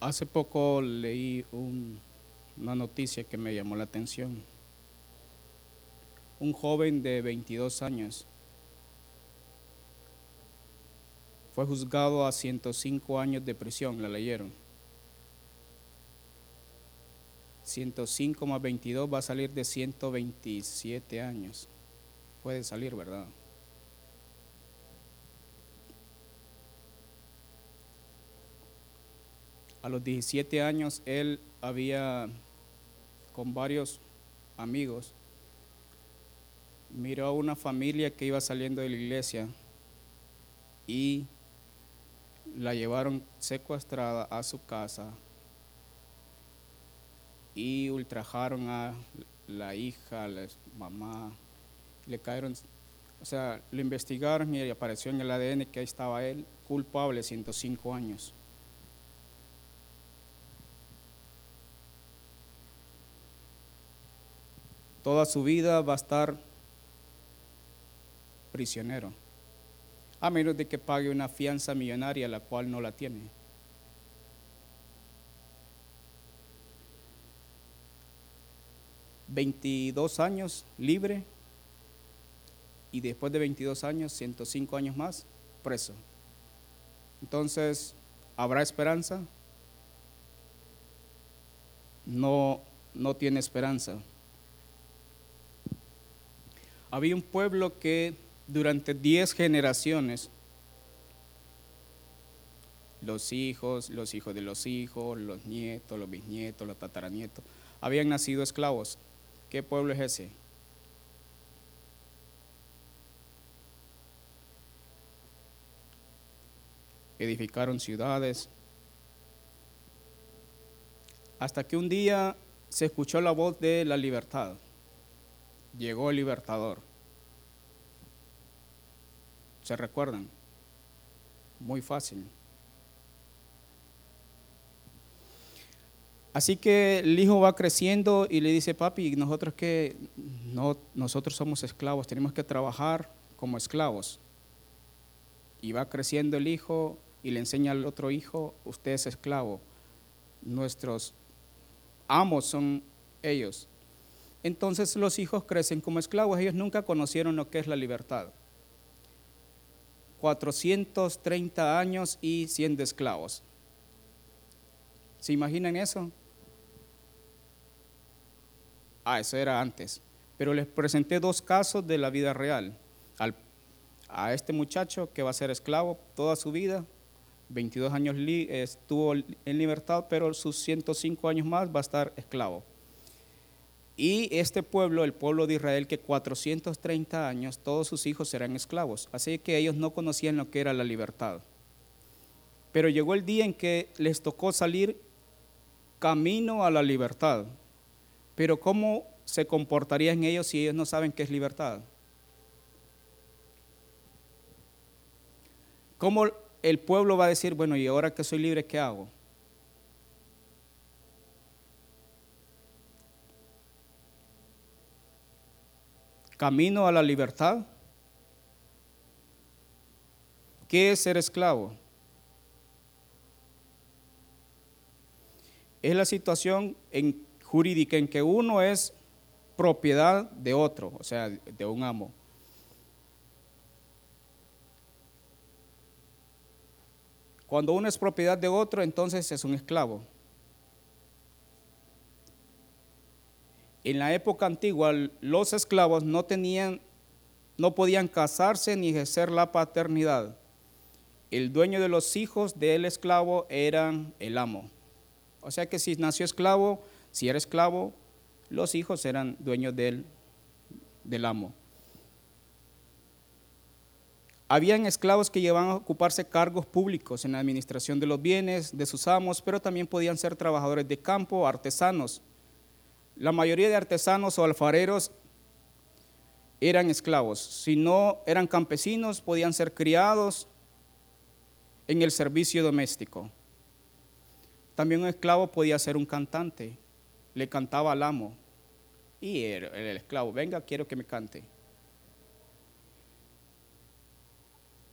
Hace poco leí un- una noticia que me llamó la atención. Un joven de 22 años fue juzgado a 105 años de prisión, la leyeron. 105 más 22 va a salir de 127 años. Puede salir, ¿verdad? A los 17 años él había, con varios amigos, miró a una familia que iba saliendo de la iglesia y la llevaron secuestrada a su casa y ultrajaron a la hija, a la mamá, le cayeron, o sea, lo investigaron y apareció en el ADN que ahí estaba él, culpable, 105 años. Toda su vida va a estar prisionero, a menos de que pague una fianza millonaria, la cual no la tiene. Veintidós años libre y después de 22 años, 105 años más, preso. Entonces, ¿habrá esperanza? No, no tiene esperanza. Había un pueblo que durante 10 generaciones, los hijos, los hijos de los hijos, los nietos, los bisnietos, los tataranietos, habían nacido esclavos. ¿Qué pueblo es ese? edificaron ciudades, hasta que un día se escuchó la voz de la libertad. Llegó el libertador. ¿Se recuerdan? Muy fácil. Así que el hijo va creciendo y le dice, papi, nosotros que no, nosotros somos esclavos, tenemos que trabajar como esclavos. Y va creciendo el hijo y le enseña al otro hijo, usted es esclavo, nuestros amos son ellos. Entonces los hijos crecen como esclavos, ellos nunca conocieron lo que es la libertad. 430 años y siendo esclavos. ¿Se imaginan eso? Ah, eso era antes. Pero les presenté dos casos de la vida real. Al, a este muchacho que va a ser esclavo toda su vida, 22 años li, estuvo en libertad, pero sus 105 años más va a estar esclavo. Y este pueblo, el pueblo de Israel, que 430 años, todos sus hijos serán esclavos. Así que ellos no conocían lo que era la libertad. Pero llegó el día en que les tocó salir camino a la libertad. Pero ¿cómo se comportarían ellos si ellos no saben qué es libertad? ¿Cómo el pueblo va a decir, bueno, y ahora que soy libre, ¿qué hago? Camino a la libertad. ¿Qué es ser esclavo? Es la situación en, jurídica en que uno es propiedad de otro, o sea, de un amo. Cuando uno es propiedad de otro, entonces es un esclavo. En la época antigua, los esclavos no tenían, no podían casarse ni ejercer la paternidad. El dueño de los hijos del esclavo eran el amo. O sea que si nació esclavo, si era esclavo, los hijos eran dueños del, del amo. Habían esclavos que llevaban a ocuparse cargos públicos en la administración de los bienes de sus amos, pero también podían ser trabajadores de campo, artesanos. La mayoría de artesanos o alfareros eran esclavos. Si no eran campesinos, podían ser criados en el servicio doméstico. También un esclavo podía ser un cantante. Le cantaba al amo. Y el, el esclavo, venga, quiero que me cante.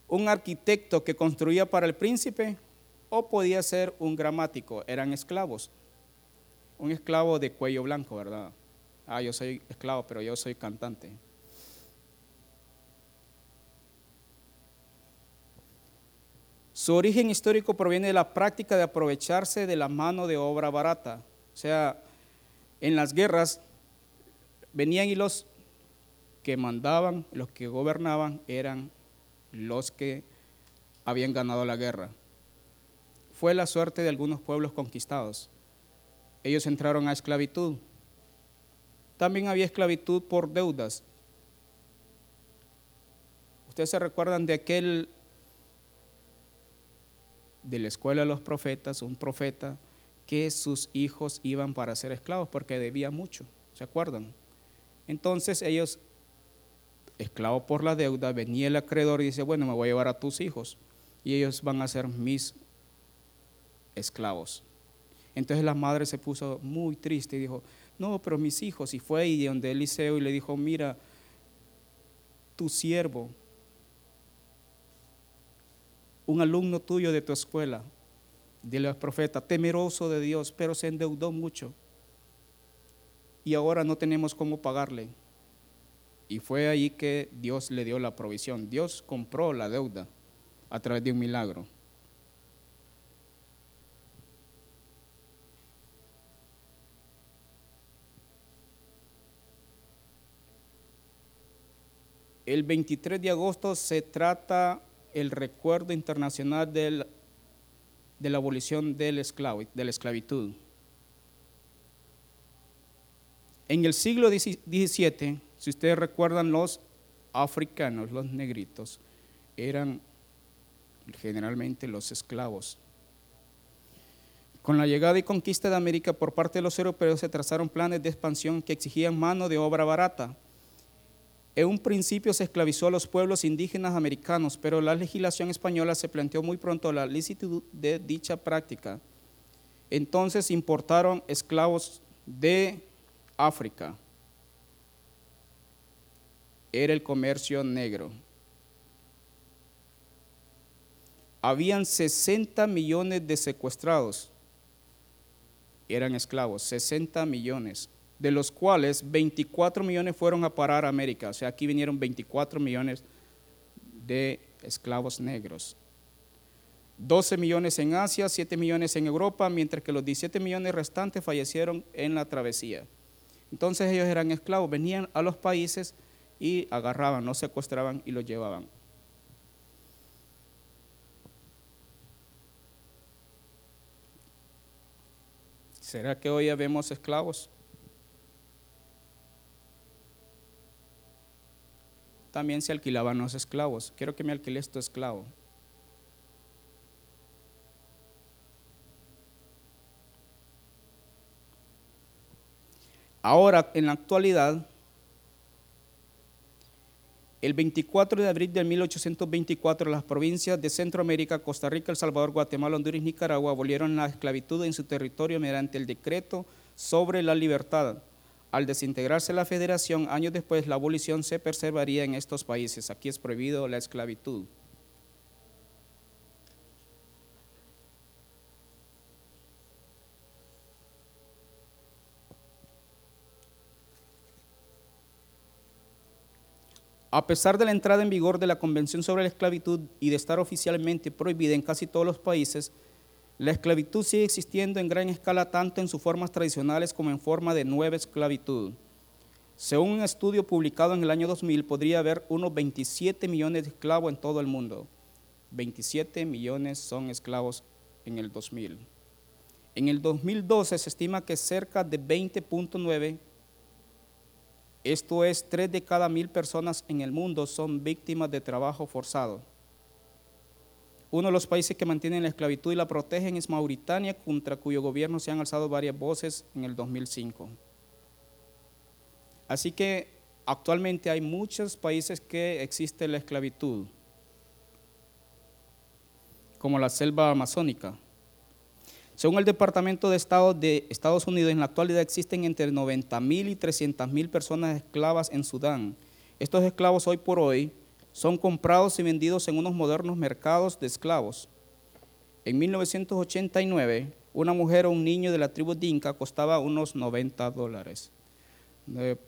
un arquitecto que construía para el príncipe o podía ser un gramático, eran esclavos. Un esclavo de cuello blanco, ¿verdad? Ah, yo soy esclavo, pero yo soy cantante. Su origen histórico proviene de la práctica de aprovecharse de la mano de obra barata. O sea, en las guerras venían y los que mandaban, los que gobernaban, eran los que habían ganado la guerra. Fue la suerte de algunos pueblos conquistados. Ellos entraron a esclavitud. También había esclavitud por deudas. Ustedes se recuerdan de aquel de la escuela de los profetas, un profeta, que sus hijos iban para ser esclavos porque debía mucho, ¿se acuerdan? Entonces ellos, esclavos por la deuda, venía el acreedor y dice, bueno, me voy a llevar a tus hijos y ellos van a ser mis esclavos. Entonces la madre se puso muy triste y dijo, no, pero mis hijos, y fue ahí donde Eliseo y le dijo, mira, tu siervo un alumno tuyo de tu escuela, dile al profeta, temeroso de Dios, pero se endeudó mucho y ahora no tenemos cómo pagarle. Y fue ahí que Dios le dio la provisión. Dios compró la deuda a través de un milagro. El 23 de agosto se trata el recuerdo internacional de la abolición de la esclavitud. En el siglo XVII, si ustedes recuerdan, los africanos, los negritos, eran generalmente los esclavos. Con la llegada y conquista de América por parte de los europeos se trazaron planes de expansión que exigían mano de obra barata en un principio se esclavizó a los pueblos indígenas americanos, pero la legislación española se planteó muy pronto la licitud de dicha práctica. Entonces importaron esclavos de África. Era el comercio negro. Habían 60 millones de secuestrados. Eran esclavos, 60 millones de los cuales 24 millones fueron a parar a América. O sea, aquí vinieron 24 millones de esclavos negros. 12 millones en Asia, 7 millones en Europa, mientras que los 17 millones restantes fallecieron en la travesía. Entonces ellos eran esclavos, venían a los países y agarraban, no secuestraban y los llevaban. ¿Será que hoy vemos esclavos? También se alquilaban los esclavos. Quiero que me alquiles tu esclavo. Ahora, en la actualidad, el 24 de abril de 1824, las provincias de Centroamérica, Costa Rica, El Salvador, Guatemala, Honduras y Nicaragua abolieron la esclavitud en su territorio mediante el decreto sobre la libertad al desintegrarse la federación, años después la abolición se preservaría en estos países. Aquí es prohibido la esclavitud. A pesar de la entrada en vigor de la Convención sobre la Esclavitud y de estar oficialmente prohibida en casi todos los países, la esclavitud sigue existiendo en gran escala tanto en sus formas tradicionales como en forma de nueva esclavitud. Según un estudio publicado en el año 2000, podría haber unos 27 millones de esclavos en todo el mundo. 27 millones son esclavos en el 2000. En el 2012 se estima que cerca de 20.9, esto es 3 de cada mil personas en el mundo, son víctimas de trabajo forzado. Uno de los países que mantienen la esclavitud y la protegen es Mauritania, contra cuyo gobierno se han alzado varias voces en el 2005. Así que actualmente hay muchos países que existe la esclavitud, como la selva amazónica. Según el Departamento de Estado de Estados Unidos, en la actualidad existen entre 90 mil y 300 mil personas esclavas en Sudán. Estos esclavos hoy por hoy son comprados y vendidos en unos modernos mercados de esclavos. en 1989, una mujer o un niño de la tribu Dinka costaba unos 90 dólares. Nueve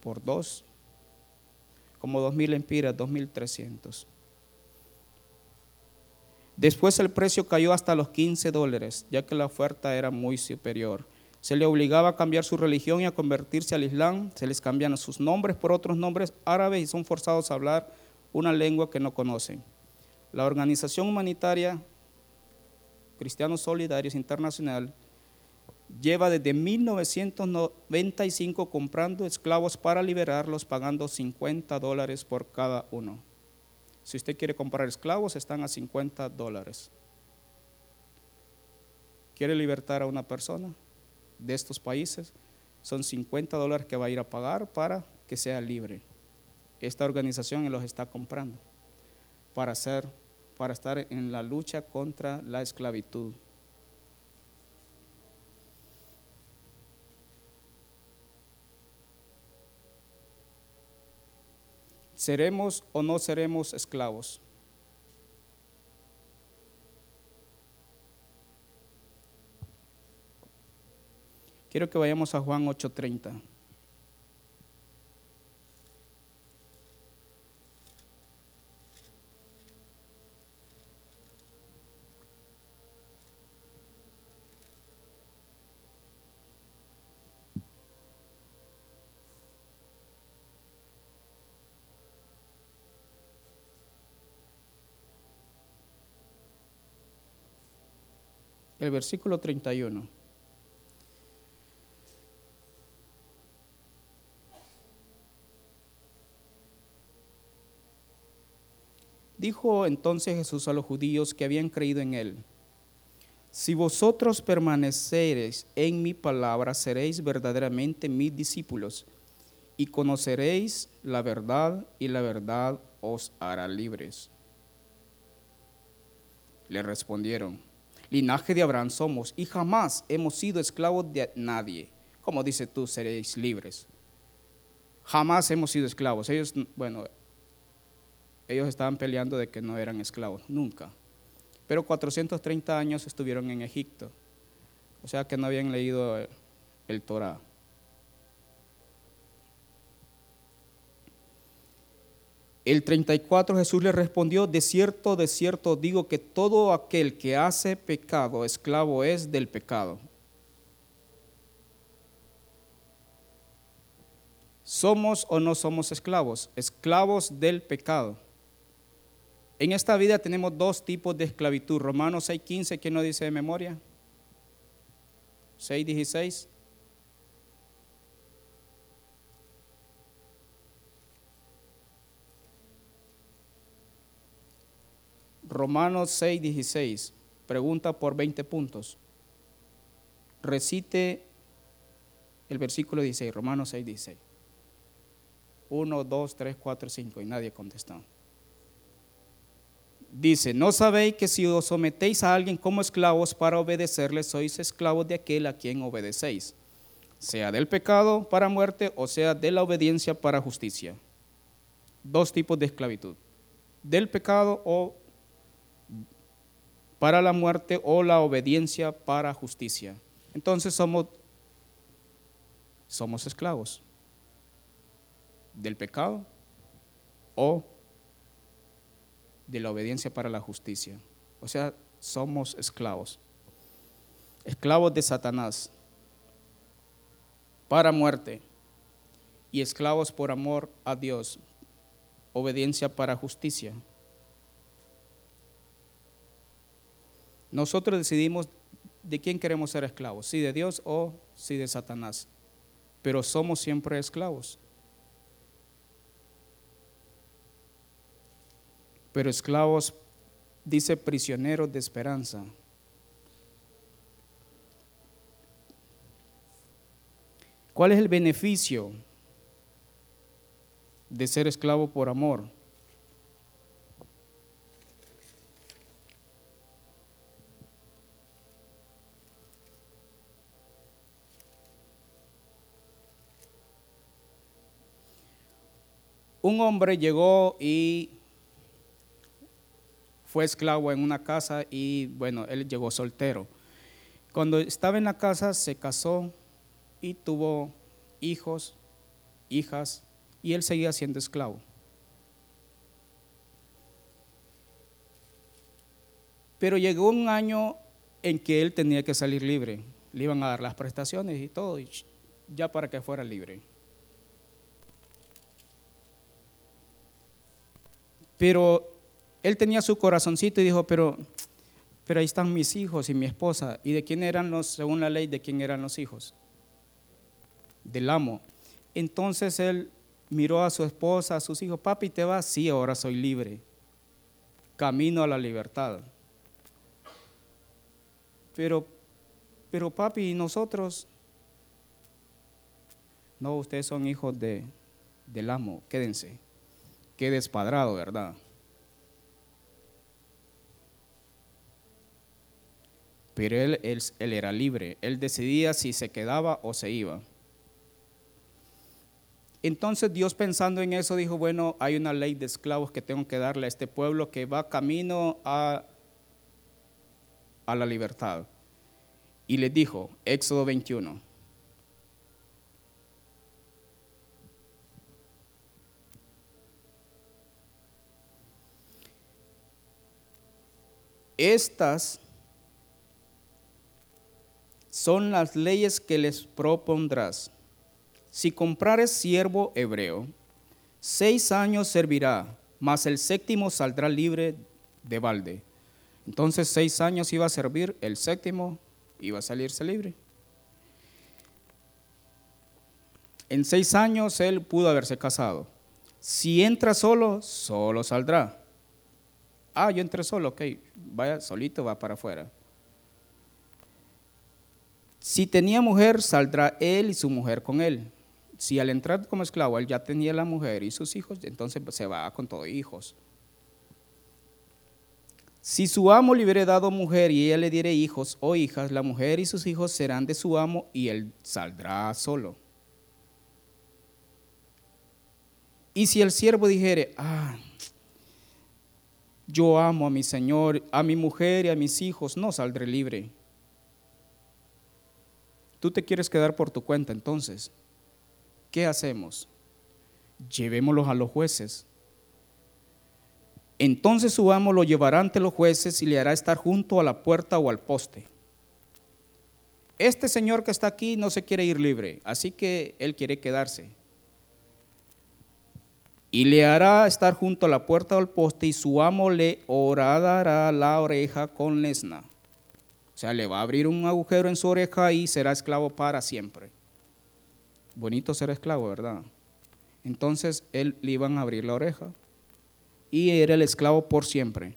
por dos, como 2.000 empiras, 2.300. Después el precio cayó hasta los 15 dólares, ya que la oferta era muy superior. Se le obligaba a cambiar su religión y a convertirse al Islam. Se les cambian sus nombres por otros nombres árabes y son forzados a hablar una lengua que no conocen. La organización humanitaria Cristianos Solidarios Internacional lleva desde 1995 comprando esclavos para liberarlos, pagando 50 dólares por cada uno. Si usted quiere comprar esclavos, están a 50 dólares. ¿Quiere libertar a una persona de estos países? Son 50 dólares que va a ir a pagar para que sea libre. Esta organización los está comprando para, hacer, para estar en la lucha contra la esclavitud. ¿Seremos o no seremos esclavos? Quiero que vayamos a Juan 8:30. El versículo 31. Dijo entonces Jesús a los judíos que habían creído en él, si vosotros permanecereis en mi palabra, seréis verdaderamente mis discípulos y conoceréis la verdad y la verdad os hará libres. Le respondieron, linaje de Abraham somos y jamás hemos sido esclavos de nadie. Como dice tú, seréis libres. Jamás hemos sido esclavos. Ellos, bueno, ellos estaban peleando de que no eran esclavos, nunca. Pero 430 años estuvieron en Egipto, o sea que no habían leído el, el Torah. El 34 Jesús le respondió, de cierto, de cierto digo que todo aquel que hace pecado, esclavo es del pecado. ¿Somos o no somos esclavos? Esclavos del pecado. En esta vida tenemos dos tipos de esclavitud. Romanos 6.15, ¿quién no dice de memoria? 6.16. Romanos 6.16, pregunta por 20 puntos. Recite el versículo 16, Romanos 6.16. 1, 2, 3, 4, 5 y nadie contestó dice, ¿no sabéis que si os sometéis a alguien como esclavos para obedecerle, sois esclavos de aquel a quien obedecéis, sea del pecado para muerte o sea de la obediencia para justicia? Dos tipos de esclavitud, del pecado o para la muerte o la obediencia para justicia. Entonces somos, somos esclavos del pecado o de la obediencia para la justicia. O sea, somos esclavos. Esclavos de Satanás para muerte y esclavos por amor a Dios, obediencia para justicia. Nosotros decidimos de quién queremos ser esclavos, si de Dios o si de Satanás, pero somos siempre esclavos. pero esclavos, dice prisioneros de esperanza. ¿Cuál es el beneficio de ser esclavo por amor? Un hombre llegó y fue esclavo en una casa y bueno, él llegó soltero. Cuando estaba en la casa se casó y tuvo hijos, hijas, y él seguía siendo esclavo. Pero llegó un año en que él tenía que salir libre. Le iban a dar las prestaciones y todo, ya para que fuera libre. Pero él tenía su corazoncito y dijo, pero, pero ahí están mis hijos y mi esposa. ¿Y de quién eran los, según la ley, de quién eran los hijos? Del amo. Entonces él miró a su esposa, a sus hijos, papi, ¿te vas? Sí, ahora soy libre. Camino a la libertad. Pero, pero papi, ¿y nosotros? No, ustedes son hijos de, del amo, quédense. Qué despadrado, ¿verdad? Pero él, él, él, era libre, él decidía si se quedaba o se iba. Entonces Dios pensando en eso dijo, bueno, hay una ley de esclavos que tengo que darle a este pueblo que va camino a, a la libertad. Y le dijo, Éxodo 21. Estas son las leyes que les propondrás. Si comprares siervo hebreo, seis años servirá, mas el séptimo saldrá libre de balde. Entonces seis años iba a servir, el séptimo iba a salirse libre. En seis años él pudo haberse casado. Si entra solo, solo saldrá. Ah, yo entré solo, ok, vaya solito, va para afuera. Si tenía mujer, saldrá él y su mujer con él. Si al entrar como esclavo él ya tenía la mujer y sus hijos, entonces se va con todos hijos. Si su amo le hubiera dado mujer y ella le diere hijos o hijas, la mujer y sus hijos serán de su amo y él saldrá solo. Y si el siervo dijere, ah, yo amo a mi Señor, a mi mujer y a mis hijos, no saldré libre Tú te quieres quedar por tu cuenta, entonces, ¿qué hacemos? Llevémoslos a los jueces. Entonces su amo lo llevará ante los jueces y le hará estar junto a la puerta o al poste. Este señor que está aquí no se quiere ir libre, así que él quiere quedarse. Y le hará estar junto a la puerta al poste y su amo le horadará la oreja con lesna. O sea, le va a abrir un agujero en su oreja y será esclavo para siempre. Bonito ser esclavo, ¿verdad? Entonces él le iban a abrir la oreja y era el esclavo por siempre.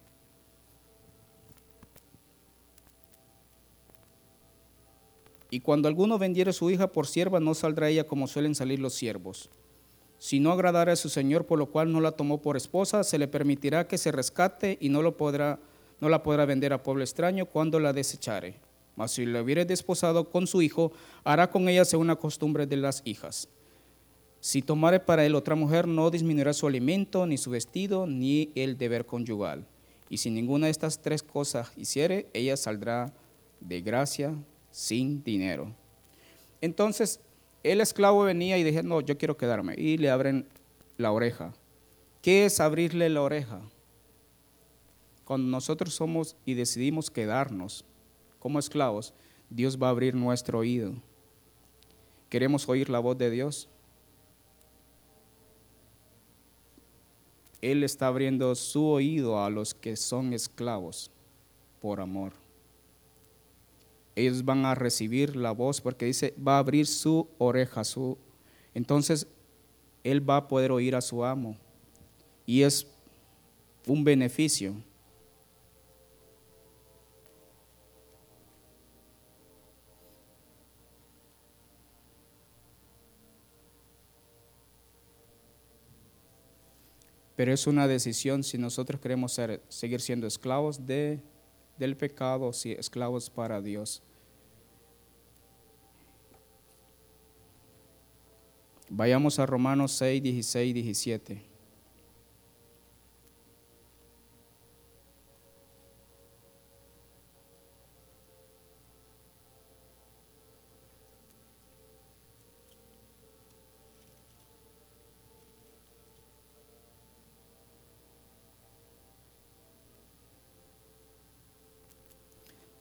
Y cuando alguno vendiere su hija por sierva, no saldrá ella como suelen salir los siervos. Si no agradara a su señor, por lo cual no la tomó por esposa, se le permitirá que se rescate y no la podrá vender a pueblo extraño cuando la desechare. Mas si la hubiere desposado con su hijo, hará con ella según la costumbre de las hijas. Si tomare para él otra mujer, no disminuirá su alimento, ni su vestido, ni el deber conyugal. Y si ninguna de estas tres cosas hiciere, ella saldrá de gracia sin dinero. Entonces, el esclavo venía y dije, no, yo quiero quedarme. Y le abren la oreja. ¿Qué es abrirle la oreja? Cuando nosotros somos y decidimos quedarnos como esclavos, Dios va a abrir nuestro oído. ¿Queremos oír la voz de Dios? Él está abriendo su oído a los que son esclavos por amor. Ellos van a recibir la voz porque dice, va a abrir su oreja, su... Entonces, Él va a poder oír a su amo. Y es un beneficio. Pero es una decisión si nosotros queremos ser, seguir siendo esclavos de, del pecado, si esclavos para Dios. Vayamos a Romanos 6, 16, 17.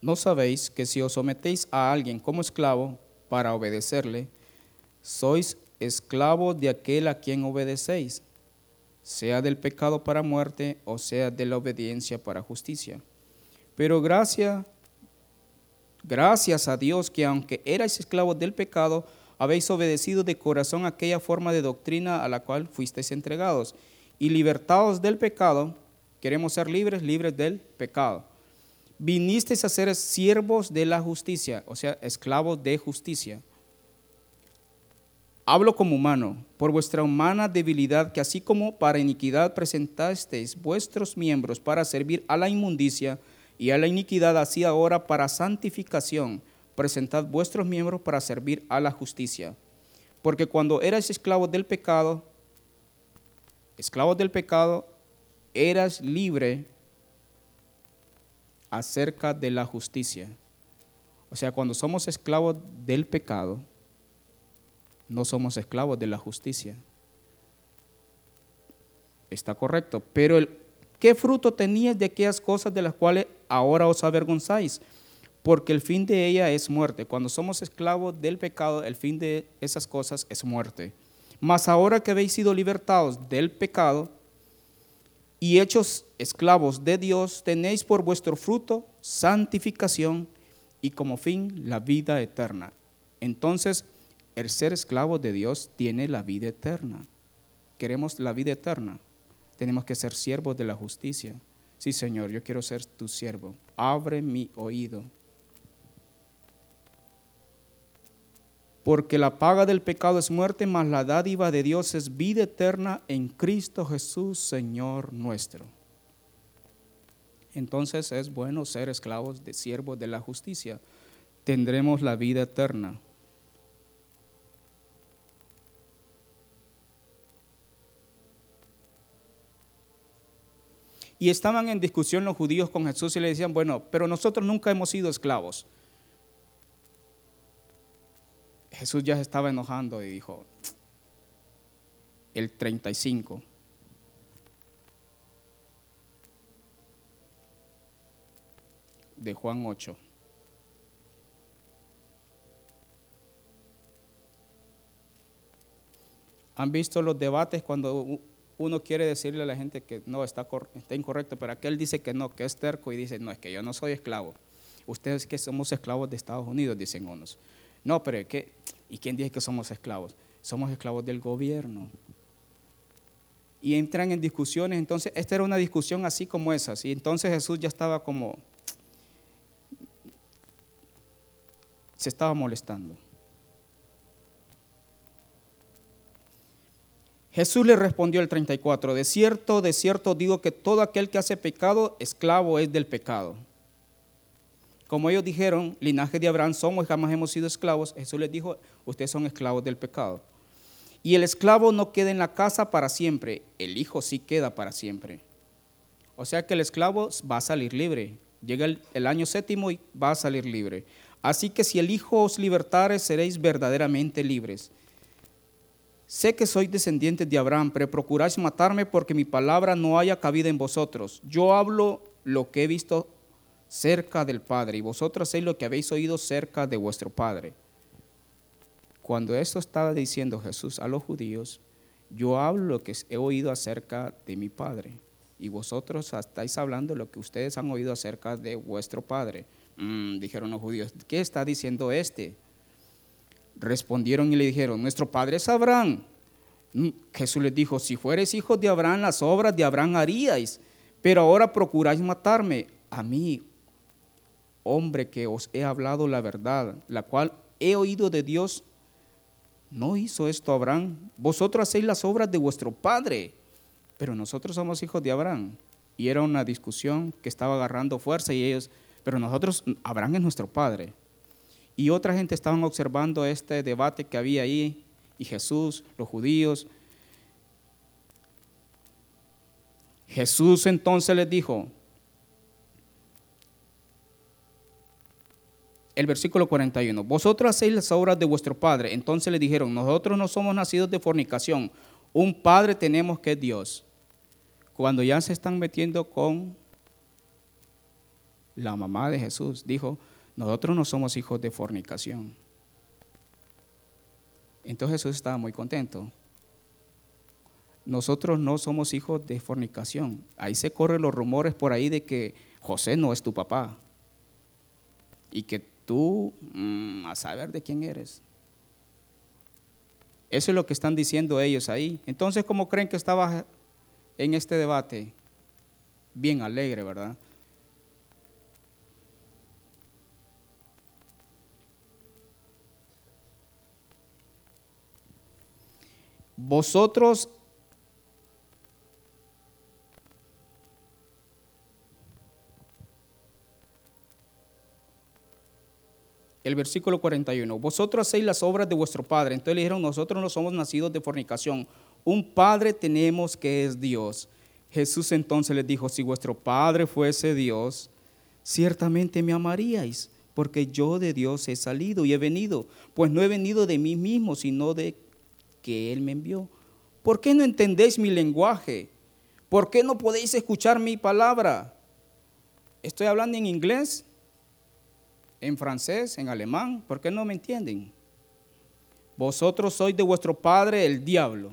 ¿No sabéis que si os sometéis a alguien como esclavo para obedecerle, sois esclavos de aquel a quien obedecéis, sea del pecado para muerte o sea de la obediencia para justicia? Pero gracias, gracias a Dios que aunque erais esclavos del pecado, habéis obedecido de corazón aquella forma de doctrina a la cual fuisteis entregados, y libertados del pecado, queremos ser libres, libres del pecado. Vinisteis a ser siervos de la justicia, o sea, esclavos de justicia. Hablo como humano, por vuestra humana debilidad, que así como para iniquidad presentasteis vuestros miembros para servir a la inmundicia, y a la iniquidad así ahora para santificación, presentad vuestros miembros para servir a la justicia. Porque cuando eras esclavos del pecado, esclavos del pecado, eras libre acerca de la justicia. O sea, cuando somos esclavos del pecado, no somos esclavos de la justicia. Está correcto, pero el, ¿qué fruto tenías de aquellas cosas de las cuales ahora os avergonzáis? Porque el fin de ella es muerte. Cuando somos esclavos del pecado, el fin de esas cosas es muerte. Mas ahora que habéis sido libertados del pecado y hechos esclavos de Dios, tenéis por vuestro fruto santificación y como fin la vida eterna. Entonces, el ser esclavo de Dios tiene la vida eterna. Queremos la vida eterna. Tenemos que ser siervos de la justicia. Sí, Señor, yo quiero ser tu siervo. Abre mi oído. Porque la paga del pecado es muerte, mas la dádiva de Dios es vida eterna en Cristo Jesús, Señor nuestro. Entonces es bueno ser esclavos de siervos de la justicia. Tendremos la vida eterna. Y estaban en discusión los judíos con Jesús y le decían, bueno, pero nosotros nunca hemos sido esclavos. Jesús ya se estaba enojando y dijo, el 35. de Juan 8. ¿Han visto los debates cuando uno quiere decirle a la gente que no, está, está incorrecto, pero aquel dice que no, que es terco y dice, no, es que yo no soy esclavo. Ustedes que somos esclavos de Estados Unidos, dicen unos. No, pero ¿qué? ¿y quién dice que somos esclavos? Somos esclavos del gobierno. Y entran en discusiones, entonces esta era una discusión así como esas, y entonces Jesús ya estaba como, se estaba molestando. Jesús le respondió el 34, de cierto, de cierto digo que todo aquel que hace pecado, esclavo es del pecado. Como ellos dijeron, linaje de Abraham somos, jamás hemos sido esclavos, Jesús les dijo, ustedes son esclavos del pecado. Y el esclavo no queda en la casa para siempre, el hijo sí queda para siempre. O sea que el esclavo va a salir libre. Llega el, año séptimo y va a salir libre. Así que si el hijo os libertare, seréis verdaderamente libres. Sé que sois descendientes de Abraham, pero procuráis matarme porque mi palabra no haya cabida en vosotros. Yo hablo lo que he visto cerca del Padre y vosotros hacéis lo que habéis oído cerca de vuestro Padre. Cuando esto estaba diciendo Jesús a los judíos, yo hablo lo que he oído acerca de mi Padre y vosotros estáis hablando lo que ustedes han oído acerca de vuestro Padre. Mm, dijeron los judíos, ¿qué está diciendo este? Respondieron y le dijeron, nuestro padre es Abraham. Mm, Jesús les dijo, si fueres hijos de Abraham, las obras de Abraham haríais, pero ahora procuráis matarme a mí, hombre que os he hablado la verdad, la cual he oído de Dios. No hizo esto Abraham. Vosotros hacéis las obras de vuestro padre, pero nosotros somos hijos de Abraham. Y era una discusión que estaba agarrando fuerza y ellos, pero nosotros, Abraham es nuestro padre. Y otra gente estaban observando este debate que había ahí, y Jesús, los judíos. Jesús entonces les dijo, el versículo 41, vosotros hacéis las obras de vuestro Padre. Entonces le dijeron, nosotros no somos nacidos de fornicación, un Padre tenemos que es Dios. Cuando ya se están metiendo con la mamá de Jesús, dijo, nosotros no somos hijos de fornicación. Entonces Jesús estaba muy contento. Nosotros no somos hijos de fornicación. Ahí se corren los rumores por ahí de que José no es tu papá. Y que tú, mm, a saber de quién eres. Eso es lo que están diciendo ellos ahí. Entonces, ¿cómo creen que estaba en este debate? Bien alegre, ¿verdad? Vosotros el versículo 41. Vosotros hacéis las obras de vuestro Padre. Entonces le dijeron, nosotros no somos nacidos de fornicación. Un Padre tenemos que es Dios. Jesús entonces les dijo, si vuestro Padre fuese Dios, ciertamente me amaríais, porque yo de Dios he salido y he venido. Pues no he venido de mí mismo, sino de que Él me envió. ¿Por qué no entendéis mi lenguaje? ¿Por qué no podéis escuchar mi palabra? Estoy hablando en inglés en francés, en alemán, ¿por qué no me entienden? Vosotros sois de vuestro padre el diablo.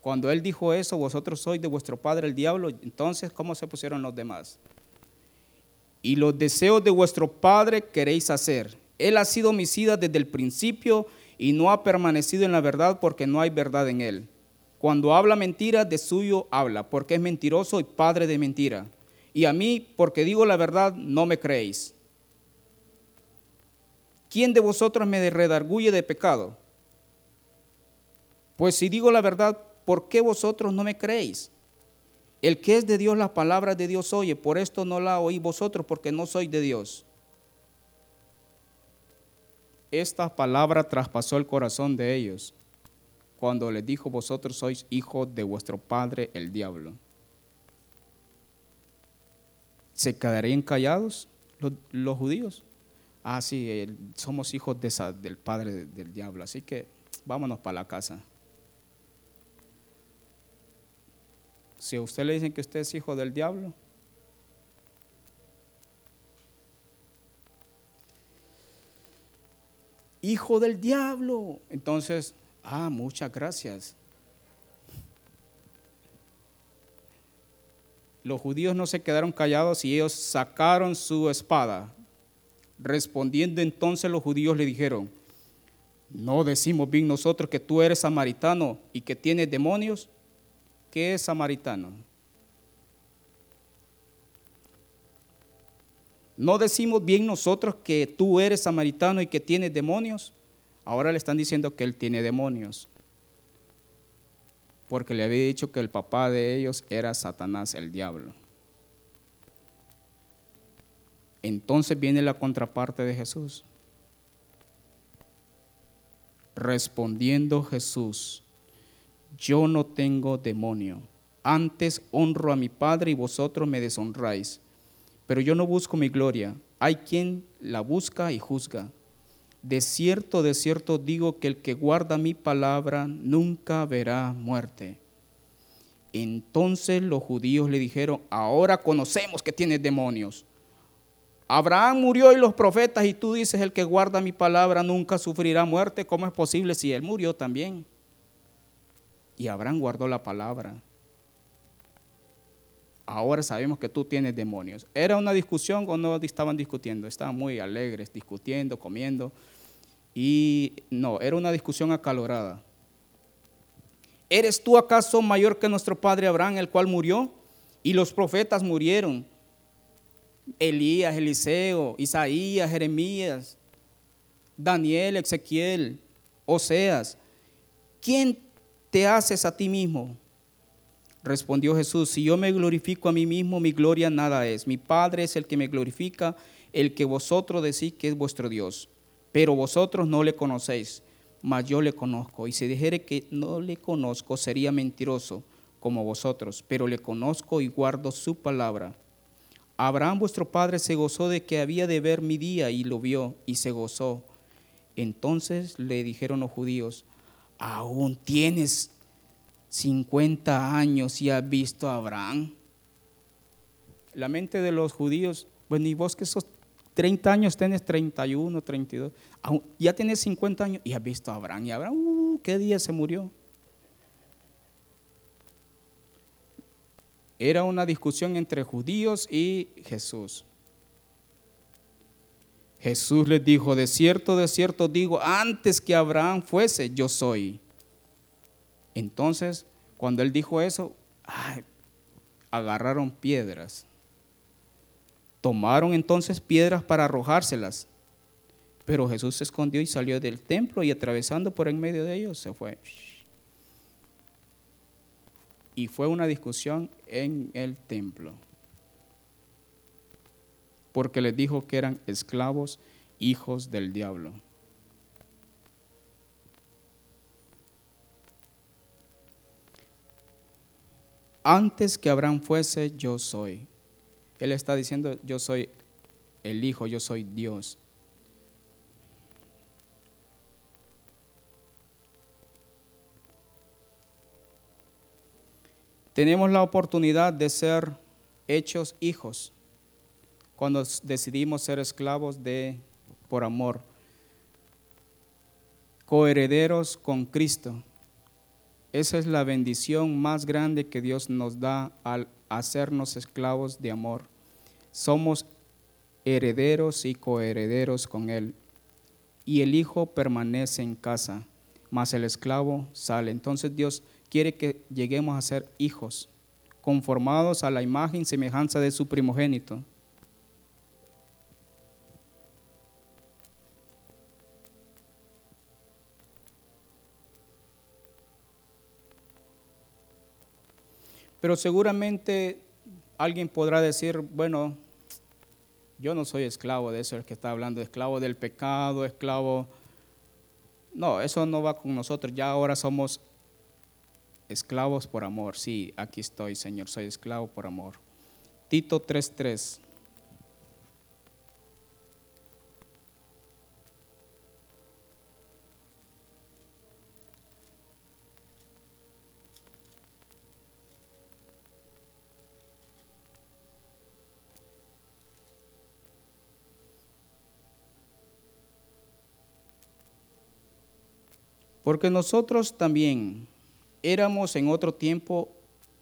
Cuando él dijo eso, vosotros sois de vuestro padre el diablo, entonces, ¿cómo se pusieron los demás? Y los deseos de vuestro padre queréis hacer. Él ha sido homicida desde el principio y no ha permanecido en la verdad porque no hay verdad en él. Cuando habla mentira, de suyo habla, porque es mentiroso y padre de mentira. Y a mí, porque digo la verdad, no me creéis. ¿Quién de vosotros me redarguye de pecado? Pues si digo la verdad, ¿por qué vosotros no me creéis? El que es de Dios, las palabras de Dios oye, por esto no la oí vosotros, porque no soy de Dios. Esta palabra traspasó el corazón de ellos cuando les dijo, vosotros sois hijos de vuestro padre el diablo. ¿Se quedarían callados los, los judíos? Ah, sí, somos hijos de del padre del diablo, así que vámonos para la casa. Si a usted le dicen que usted es hijo del diablo, hijo del diablo, entonces, ah, muchas gracias. Los judíos no se quedaron callados y ellos sacaron su espada Respondiendo entonces los judíos le dijeron, ¿no decimos bien nosotros que tú eres samaritano y que tienes demonios? ¿Qué es samaritano? ¿No decimos bien nosotros que tú eres samaritano y que tienes demonios? Ahora le están diciendo que él tiene demonios. Porque le había dicho que el papá de ellos era Satanás, el diablo. Entonces viene la contraparte de Jesús. Respondiendo Jesús, yo no tengo demonio, antes honro a mi Padre y vosotros me deshonráis. Pero yo no busco mi gloria, hay quien la busca y juzga. De cierto, de cierto digo que el que guarda mi palabra nunca verá muerte. Entonces los judíos le dijeron, ahora conocemos que tienes demonios. Abraham murió y los profetas y tú dices, el que guarda mi palabra nunca sufrirá muerte. ¿Cómo es posible si él murió también? Y Abraham guardó la palabra. Ahora sabemos que tú tienes demonios. ¿Era una discusión o no estaban discutiendo? Estaban muy alegres, discutiendo, comiendo. Y no, era una discusión acalorada. ¿Eres tú acaso mayor que nuestro padre Abraham, el cual murió? Y los profetas murieron Elías, Eliseo, Isaías, Jeremías, Daniel, Ezequiel, Oseas. ¿Quién te haces a ti mismo? Respondió Jesús, si yo me glorifico a mí mismo, mi gloria nada es. Mi Padre es el que me glorifica, el que vosotros decís que es vuestro Dios. Pero vosotros no le conocéis, mas yo le conozco. Y si dijere que no le conozco, sería mentiroso como vosotros, pero le conozco y guardo su palabra. Abraham vuestro padre se gozó de que había de ver mi día y lo vio y se gozó. Entonces le dijeron los judíos, aún tienes 50 años y has visto a Abraham. La mente de los judíos Bueno, y vos que sos 30 años, tenés 31, 32, ya tenés 50 años y has visto a Abraham. Y Abraham, uh, ¿qué día se murió? Era una discusión entre judíos y Jesús. Jesús les dijo, de cierto, de cierto digo, antes que Abraham fuese, yo soy. Entonces, cuando él dijo eso, agarraron piedras. Tomaron entonces piedras para arrojárselas. Pero Jesús se escondió y salió del templo y atravesando por en medio de ellos se fue. Y fue una discusión en el templo porque les dijo que eran esclavos, hijos del diablo. Antes que Abraham fuese, yo soy. Él está diciendo, yo soy el Hijo, yo soy Dios. Tenemos la oportunidad de ser hechos hijos cuando decidimos ser esclavos de por amor, coherederos con Cristo. Esa es la bendición más grande que Dios nos da al hacernos esclavos de amor. Somos herederos y coherederos con Él. Y el Hijo permanece en casa, mas el esclavo sale. Entonces Dios quiere que lleguemos a ser hijos, conformados a la imagen y semejanza de su primogénito. Pero seguramente alguien podrá decir, bueno, yo no soy esclavo de eso, el que está hablando, esclavo del pecado, esclavo... No, eso no va con nosotros, ya ahora somos esclavos por amor. Sí, aquí estoy, Señor, soy esclavo por amor. Tito 3.3. Porque nosotros también éramos en otro tiempo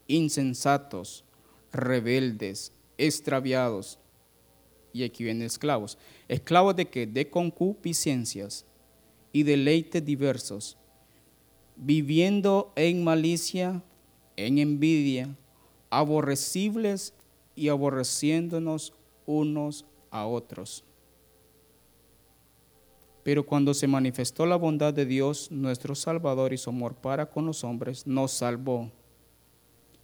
insensatos, rebeldes, extraviados. Y aquí vienen esclavos. ¿Esclavos de qué? De concupiscencias y deleites diversos, viviendo en malicia, en envidia, aborrecibles y aborreciéndonos unos a otros. Pero cuando se manifestó la bondad de Dios, nuestro Salvador y su amor para con los hombres, nos salvó.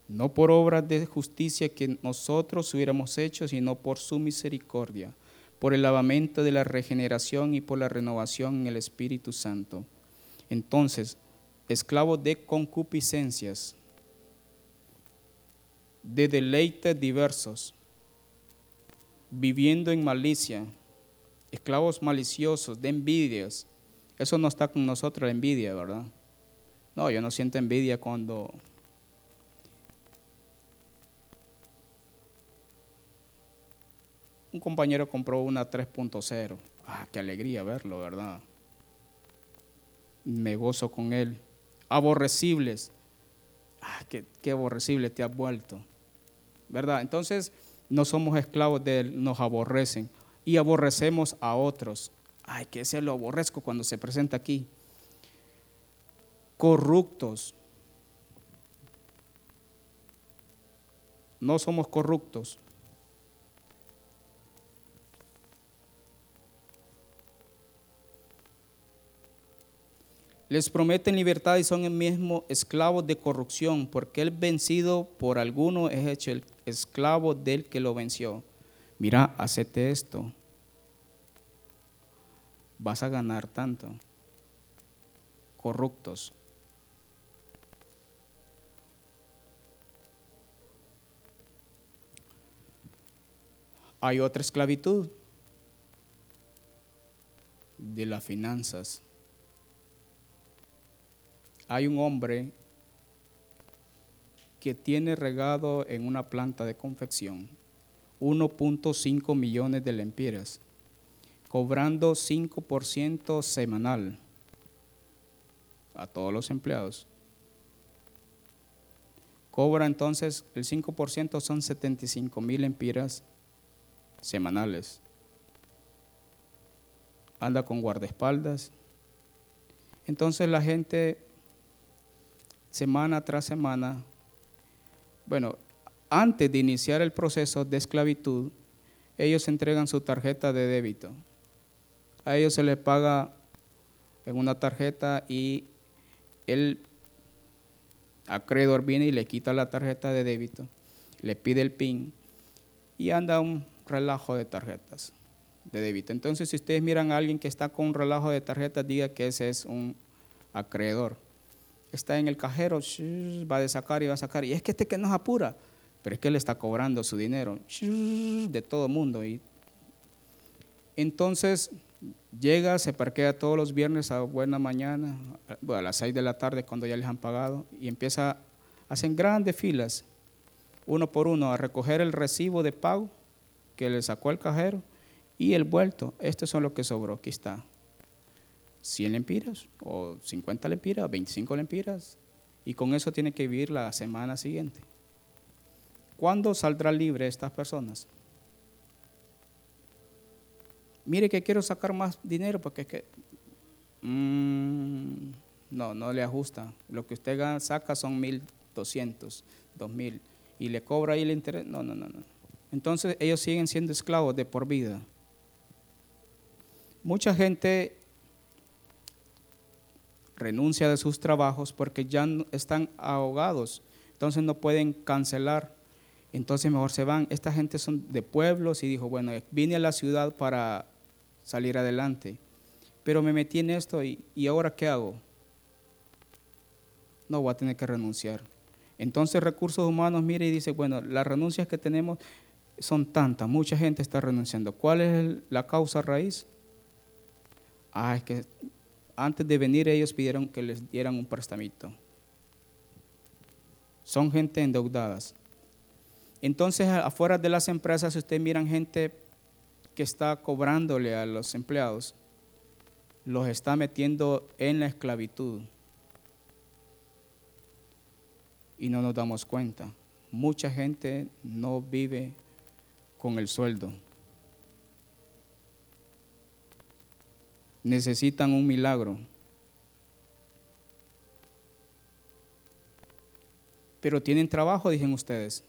No por obras de justicia que nosotros hubiéramos hecho, sino por su misericordia, por el lavamento de la regeneración y por la renovación en el Espíritu Santo. Entonces, esclavos de concupiscencias, de deleites diversos, viviendo en malicia, esclavos maliciosos, de envidias. Eso no está con nosotros la envidia, ¿verdad? No, yo no siento envidia cuando un compañero compró una 3.0. Ah, qué alegría verlo, ¿verdad? Me gozo con él. Aborrecibles. Ah, qué, qué aborrecible te has vuelto. ¿Verdad? Entonces, no somos esclavos de él, nos aborrecen y aborrecemos a otros. Ay, que ese lo aborrezco cuando se presenta aquí. Corruptos. No somos corruptos. Les prometen libertad y son el mismo esclavos de corrupción, porque el vencido por alguno es hecho el esclavo del que lo venció mira, hacete esto, vas a ganar tanto. Corruptos. Hay otra esclavitud de las finanzas. Hay un hombre que tiene regado en una planta de confección 1.5 millones de lempiras, cobrando 5% semanal a todos los empleados. Cobra entonces el 5% son 75 mil lempiras semanales. Anda con guardaespaldas. Entonces la gente semana tras semana, bueno, antes de iniciar el proceso de esclavitud, ellos entregan su tarjeta de débito. A ellos se les paga en una tarjeta y el acreedor viene y le quita la tarjeta de débito, le pide el PIN y anda un relajo de tarjetas de débito. Entonces, si ustedes miran a alguien que está con un relajo de tarjetas, diga que ese es un acreedor. Está en el cajero, va a sacar y va a sacar. Y es que este que nos apura, pero es que él está cobrando su dinero de todo mundo. Y entonces llega, se parquea todos los viernes a buena mañana, a las 6 de la tarde cuando ya les han pagado, y empieza, hacen grandes filas, uno por uno, a recoger el recibo de pago que le sacó el cajero y el vuelto. Estos son los que sobró, aquí está. 100 lempiras, o 50 lempiras, 25 lempiras, y con eso tiene que vivir la semana siguiente. ¿Cuándo saldrá libre estas personas? Mire que quiero sacar más dinero porque es que mm, no, no le ajusta. Lo que usted saca son 1.200, 2.000 y le cobra ahí el interés. No, no, no, no. Entonces ellos siguen siendo esclavos de por vida. Mucha gente renuncia de sus trabajos porque ya están ahogados, entonces no pueden cancelar, entonces mejor se van. Esta gente son de pueblos y dijo, bueno, vine a la ciudad para salir adelante, pero me metí en esto y, y ahora ¿qué hago? No voy a tener que renunciar. Entonces recursos humanos mire y dice, bueno, las renuncias que tenemos son tantas, mucha gente está renunciando. ¿Cuál es la causa raíz? Ah, es que antes de venir ellos pidieron que les dieran un prestamito. Son gente endeudadas. Entonces, afuera de las empresas, si ustedes miran gente que está cobrándole a los empleados, los está metiendo en la esclavitud. Y no nos damos cuenta. Mucha gente no vive con el sueldo. Necesitan un milagro. Pero tienen trabajo, dicen ustedes.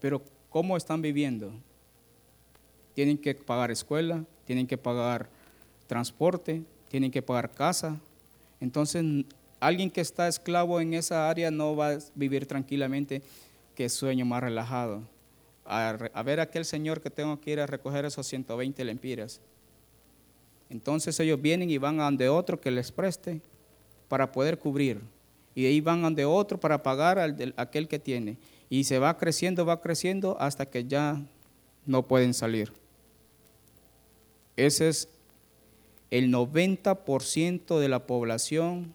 Pero ¿cómo están viviendo? Tienen que pagar escuela, tienen que pagar transporte, tienen que pagar casa. Entonces, alguien que está esclavo en esa área no va a vivir tranquilamente, que sueño más relajado a, ver aquel señor que tengo que ir a recoger esos 120 lempiras. Entonces ellos vienen y van a donde otro que les preste para poder cubrir. Y de ahí van a donde otro para pagar al aquel que tiene. Y se va creciendo, va creciendo hasta que ya no pueden salir. Ese es el 90% de la población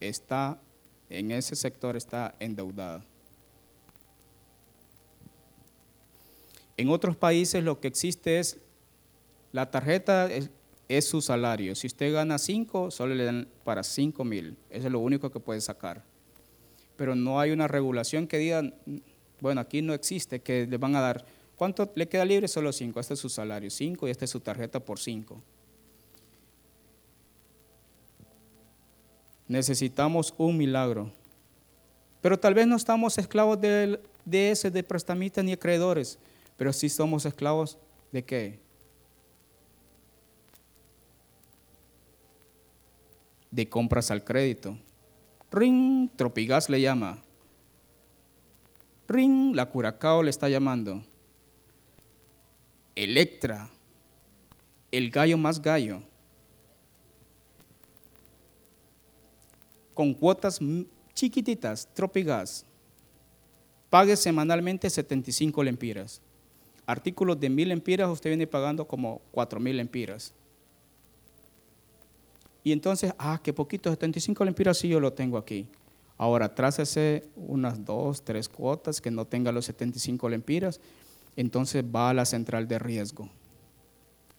está en ese sector está endeudada. En otros países lo que existe es, la tarjeta es, su salario. Si usted gana 5, solo le dan para 5 mil. Eso es lo único que puede sacar. Pero no hay una regulación que diga, bueno, aquí no existe, que le van a dar, ¿cuánto le queda libre? Solo 5, este es su salario, 5 y esta es su tarjeta por 5. Necesitamos un milagro. Pero tal vez no estamos esclavos de, de ese, de prestamistas ni acreedores. Pero si somos esclavos de qué? De compras al crédito. Ring, Tropigas le llama. Ring, la Curacao le está llamando. Electra, el gallo más gallo. Con cuotas chiquititas, Tropigas. Pague semanalmente 75 lempiras artículos de mil empiras, usted viene pagando como cuatro mil empiras. Y entonces, ah, qué poquito, 75 lempiras sí yo lo tengo aquí. Ahora, trácese unas dos, tres cuotas que no tenga los 75 lempiras entonces va a la central de riesgo.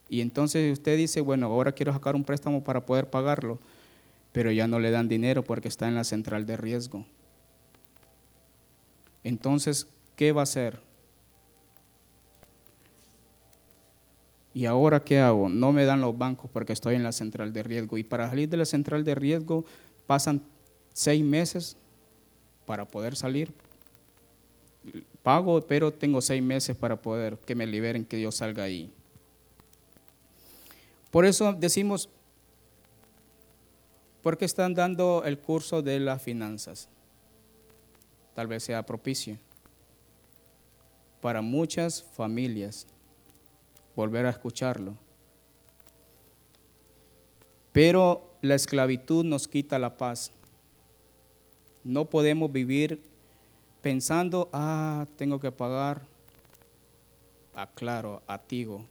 Y entonces usted dice, bueno, ahora quiero sacar un préstamo para poder pagarlo, pero ya no le dan dinero porque está en la central de riesgo. Entonces, ¿qué va a hacer? ¿Y ahora qué hago? No me dan los bancos porque estoy en la central de riesgo. Y para salir de la central de riesgo pasan seis meses para poder salir. Pago, pero tengo seis meses para poder que me liberen, que yo salga ahí. Por eso decimos, ¿por qué están dando el curso de las finanzas? Tal vez sea propicio para muchas familias volver a escucharlo. Pero la esclavitud nos quita la paz. No podemos vivir pensando, ah, tengo que pagar, ah, claro, a Tigo.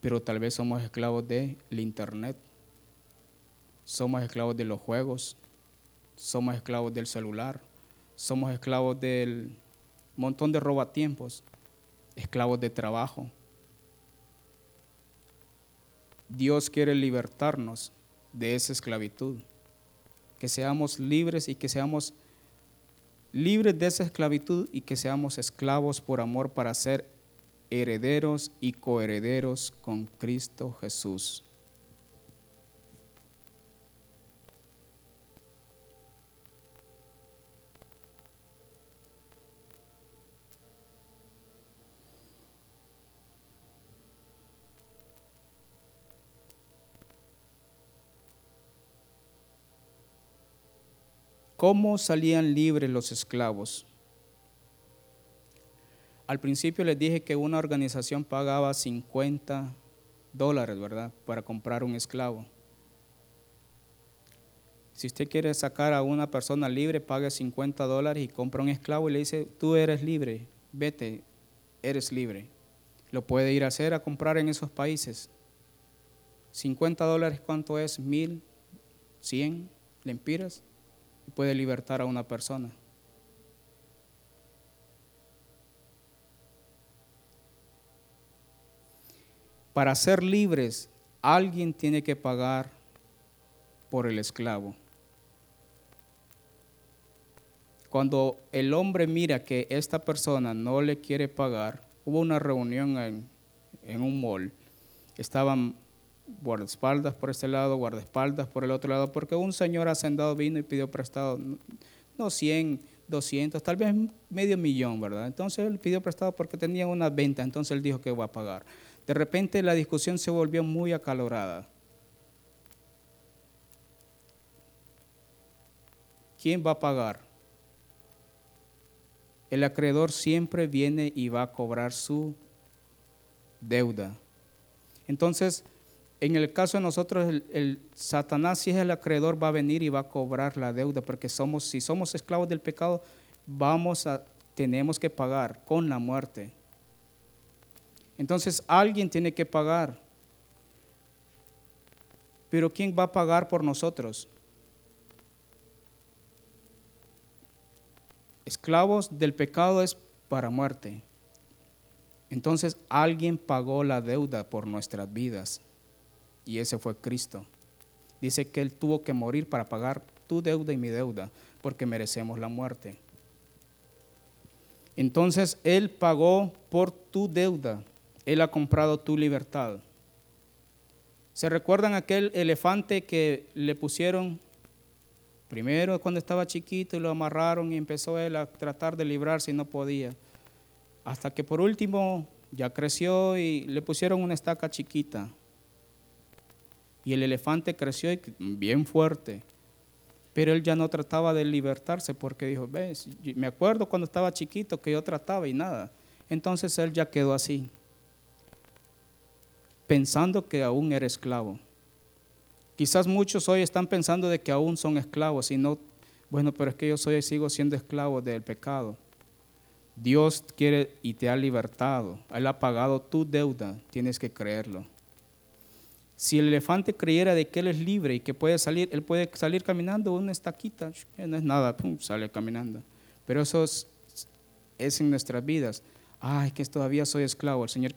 Pero tal vez somos esclavos del Internet, somos esclavos de los juegos, somos esclavos del celular, somos esclavos del montón de robatiempos, esclavos de trabajo. Dios quiere libertarnos de esa esclavitud, que seamos libres y que seamos libres de esa esclavitud y que seamos esclavos por amor para ser herederos y coherederos con Cristo Jesús. ¿Cómo salían libres los esclavos? Al principio les dije que una organización pagaba 50 dólares, ¿verdad?, para comprar un esclavo. Si usted quiere sacar a una persona libre, pague 50 dólares y compra un esclavo y le dice, tú eres libre, vete, eres libre. Lo puede ir a hacer a comprar en esos países. 50 dólares, ¿cuánto es? ¿Mil? ¿Cien lempiras? Puede libertar a una persona. Para ser libres, alguien tiene que pagar por el esclavo. Cuando el hombre mira que esta persona no le quiere pagar, hubo una reunión en, en un mall, estaban guardaespaldas por este lado, guardaespaldas por el otro lado, porque un señor hacendado vino y pidió prestado, no 100, 200, tal vez medio millón, ¿verdad? Entonces él pidió prestado porque tenía una venta, entonces él dijo que iba a pagar. De repente la discusión se volvió muy acalorada. ¿Quién va a pagar? El acreedor siempre viene y va a cobrar su deuda. Entonces, en el caso de nosotros, el, Satanás, si es el acreedor, va a venir y va a cobrar la deuda, porque somos, si somos esclavos del pecado, vamos a, tenemos que pagar con la muerte. Entonces alguien tiene que pagar. Pero ¿quién va a pagar por nosotros? Esclavos del pecado es para muerte. Entonces alguien pagó la deuda por nuestras vidas y ese fue Cristo. Dice que Él tuvo que morir para pagar tu deuda y mi deuda, porque merecemos la muerte. Entonces Él pagó por tu deuda, Él ha comprado tu libertad. ¿Se recuerdan aquel elefante que le pusieron primero cuando estaba chiquito y lo amarraron y empezó él a tratar de librarse y no podía? Hasta que por último ya creció y le pusieron una estaca chiquita y el elefante creció bien fuerte. Pero él ya no trataba de libertarse porque dijo, ves, me acuerdo cuando estaba chiquito que yo trataba y nada. Entonces él ya quedó así, pensando que aún era esclavo. Quizás muchos hoy están pensando de que aún son esclavos y no, bueno, pero es que yo soy, sigo siendo esclavo del pecado. Dios quiere y te ha libertado. Él ha pagado tu deuda, tienes que creerlo. Si el elefante creyera de que él es libre y que puede salir, él puede salir caminando una estaquita, no es nada, pum, sale caminando. Pero eso es, es en nuestras vidas. Ay, que todavía soy esclavo. El Señor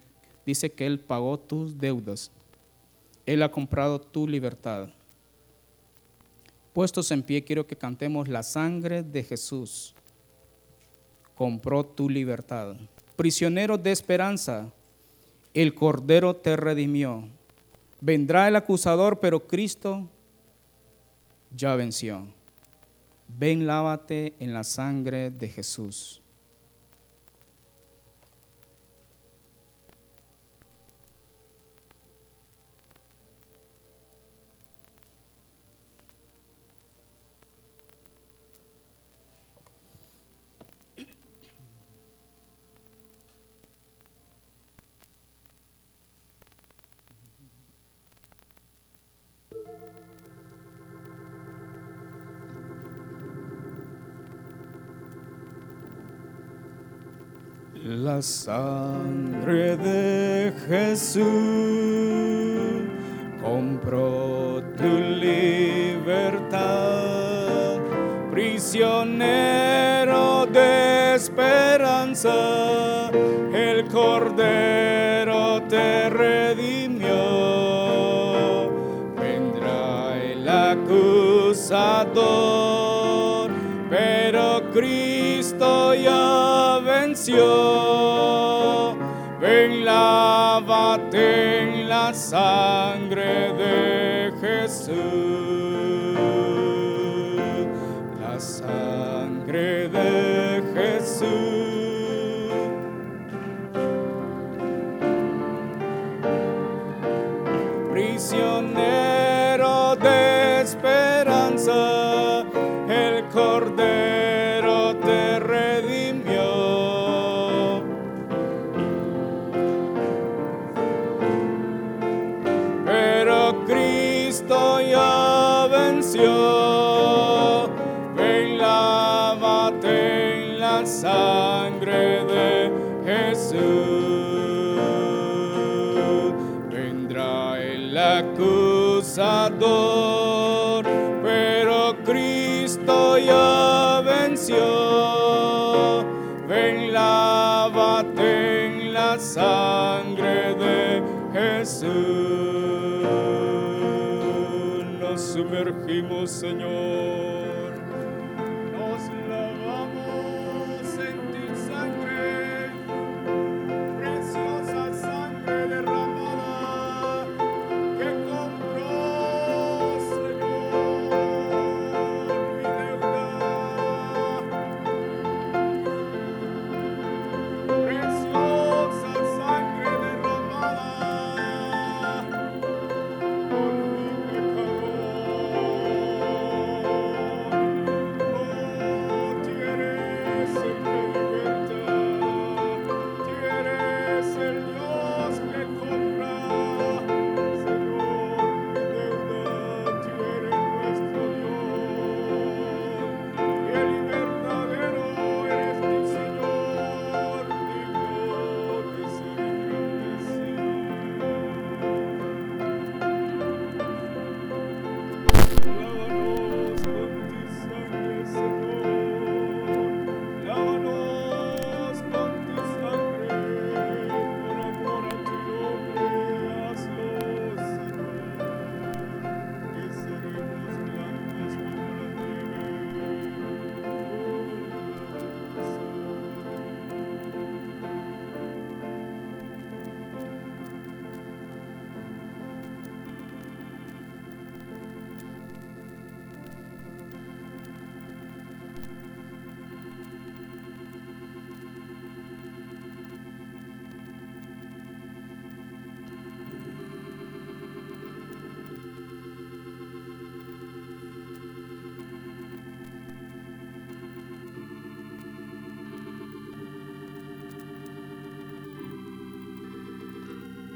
dice que Él pagó tus deudas. Él ha comprado tu libertad. Puestos en pie, quiero que cantemos la sangre de Jesús. Compró tu libertad. Prisionero de esperanza, el Cordero te redimió. Vendrá el acusador, pero Cristo ya venció. Ven, lávate en la sangre de Jesús. La sangre de Jesús compró tu libertad, prisionero de esperanza, venció. Ven, lávate en la sangre lávate en la sangre de Jesús. Nos sumergimos, Señor.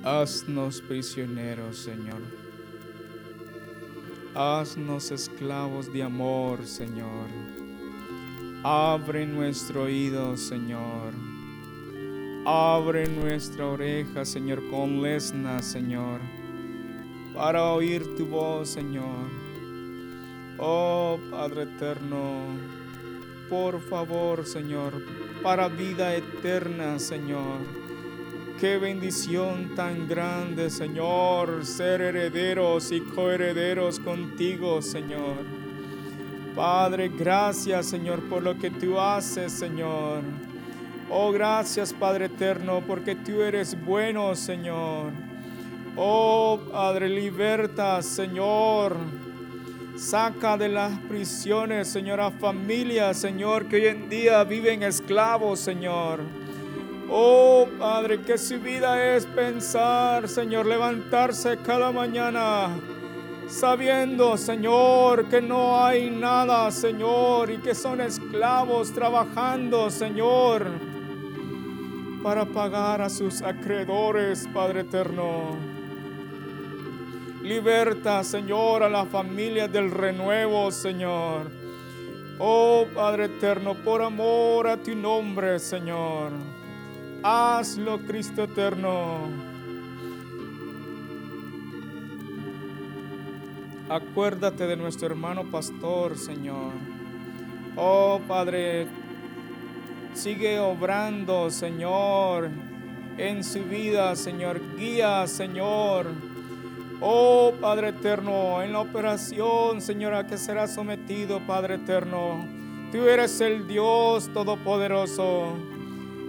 Haznos prisioneros, Señor. Haznos esclavos de amor, Señor. Abre nuestro oído, Señor. Abre nuestra oreja, Señor, con lesna, Señor. para oír tu voz, Señor. Oh Padre eterno, por favor, Señor, para vida eterna, Señor. Qué bendición tan grande, Señor, ser herederos y coherederos contigo, Señor. Padre, gracias, Señor, por lo que tú haces, Señor. Oh, gracias, Padre eterno, porque tú eres bueno, Señor. Oh, Padre, liberta, Señor. Saca de las prisiones, Señor, a familias, Señor, que hoy en día viven esclavos, Señor. Oh, Padre, que su vida es pensar, Señor, levantarse cada mañana sabiendo, Señor, que no hay nada, Señor, y que son esclavos trabajando, Señor, para pagar a sus acreedores, Padre eterno. Liberta, Señor, a la familia del renuevo, Señor. Oh Padre eterno, por amor a tu nombre, Señor. Hazlo, Cristo eterno. Acuérdate de nuestro hermano pastor, Señor. Oh Padre, sigue obrando, Señor, en su vida, Señor. Guía, Señor Oh Padre eterno, en la operación, Señora, que será sometido, Padre eterno. Tú eres el Dios todopoderoso.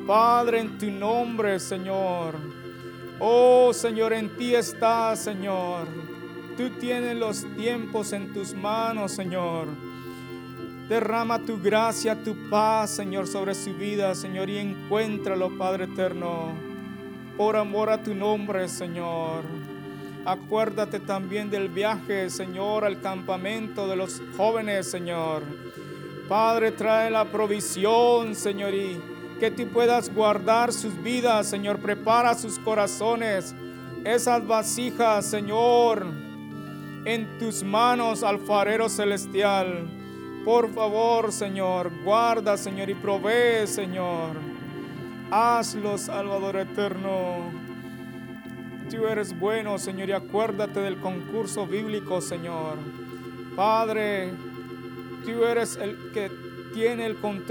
Padre, en tu nombre, Señor. Oh Señor, en ti está, Señor. Tú tienes los tiempos en tus manos, Señor. Derrama tu gracia, tu paz, Señor, sobre su vida, Señor, y encuéntralo, Padre eterno, por amor a tu nombre, Señor. Acuérdate también del viaje, Señor, al campamento de los jóvenes, Señor. Padre, trae la provisión, Señor, y que tú puedas guardar sus vidas, Señor. Prepara sus corazones, esas vasijas, Señor, en tus manos, alfarero celestial. Por favor, Señor, guarda, Señor, y provee, Señor. Hazlo, Salvador eterno. Tú eres bueno, Señor, y acuérdate del concurso bíblico, Señor. Padre, tú eres el que tiene el control.